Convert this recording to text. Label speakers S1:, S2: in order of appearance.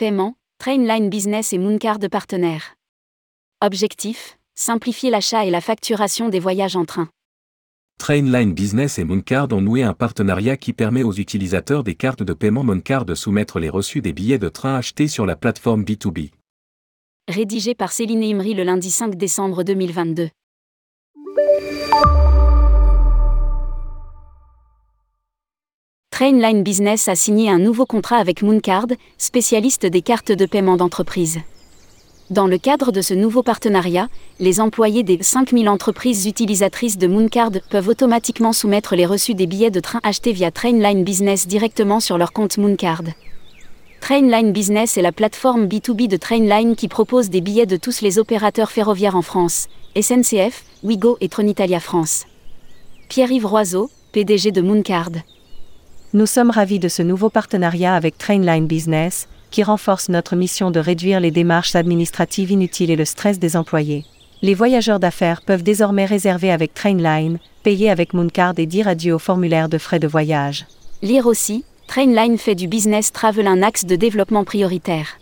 S1: Paiement, Trainline Business et Mooncard partenaires. Objectif simplifier l'achat et la facturation des voyages en train.
S2: Trainline Business et Mooncard ont noué un partenariat qui permet aux utilisateurs des cartes de paiement Mooncard de soumettre les reçus des billets de train achetés sur la plateforme B2B.
S1: Rédigé par Céline Imri le lundi 5 décembre 2022. Trainline Business a signé un nouveau contrat avec Mooncard, spécialiste des cartes de paiement d'entreprise. Dans le cadre de ce nouveau partenariat, les employés des 5000 entreprises utilisatrices de Mooncard peuvent automatiquement soumettre les reçus des billets de train achetés via Trainline Business directement sur leur compte Mooncard. Trainline Business est la plateforme B2B de Trainline qui propose des billets de tous les opérateurs ferroviaires en France, SNCF, Wigo et Tronitalia France. Pierre-Yves Roiseau, PDG de Mooncard.
S3: Nous sommes ravis de ce nouveau partenariat avec Trainline Business, qui renforce notre mission de réduire les démarches administratives inutiles et le stress des employés. Les voyageurs d'affaires peuvent désormais réserver avec Trainline, payer avec Mooncard et dire adieu au formulaire de frais de voyage.
S1: Lire aussi, Trainline fait du business travel un axe de développement prioritaire.